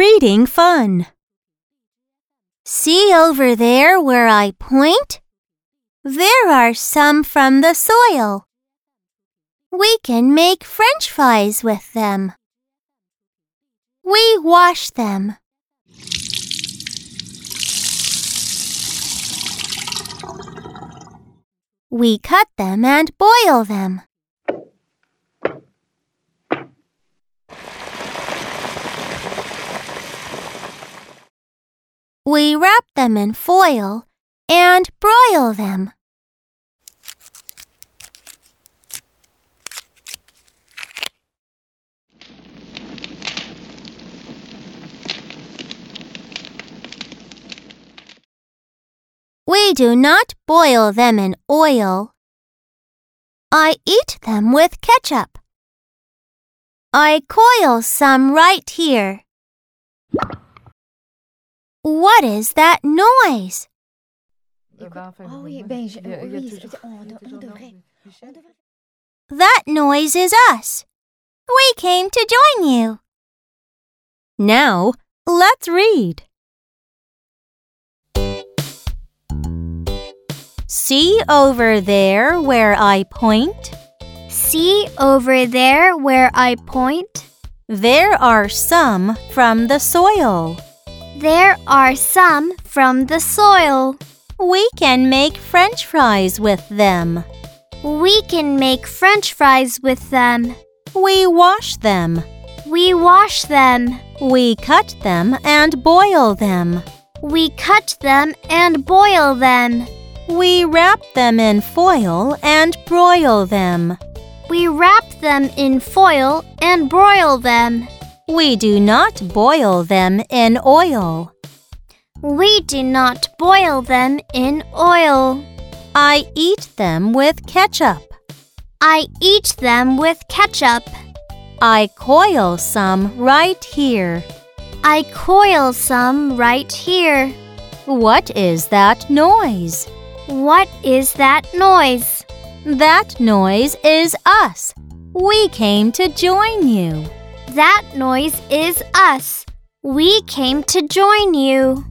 Reading fun. See over there where I point? There are some from the soil. We can make french fries with them. We wash them. We cut them and boil them. We wrap them in foil and broil them. We do not boil them in oil. I eat them with ketchup. I coil some right here. What is that noise? Oh oui, ben, je- oui, c'est- on, on devrait. on devrait- That noise is us. We came to join you. Now, let's read. See over there where I point? See over there where I point? There are some from the soil. There are some from the soil. We can make french fries with them. We can make french fries with them. We wash them. We wash them. We cut them and boil them. We cut them and boil them. We wrap them in foil and broil them. We wrap them in foil and broil them. We do not boil them in oil. We do not boil them in oil. I eat them with ketchup. I eat them with ketchup. I coil some right here. I coil some right here. What is that noise? What is that noise? That noise is us. We came to join you. That noise is us. We came to join you.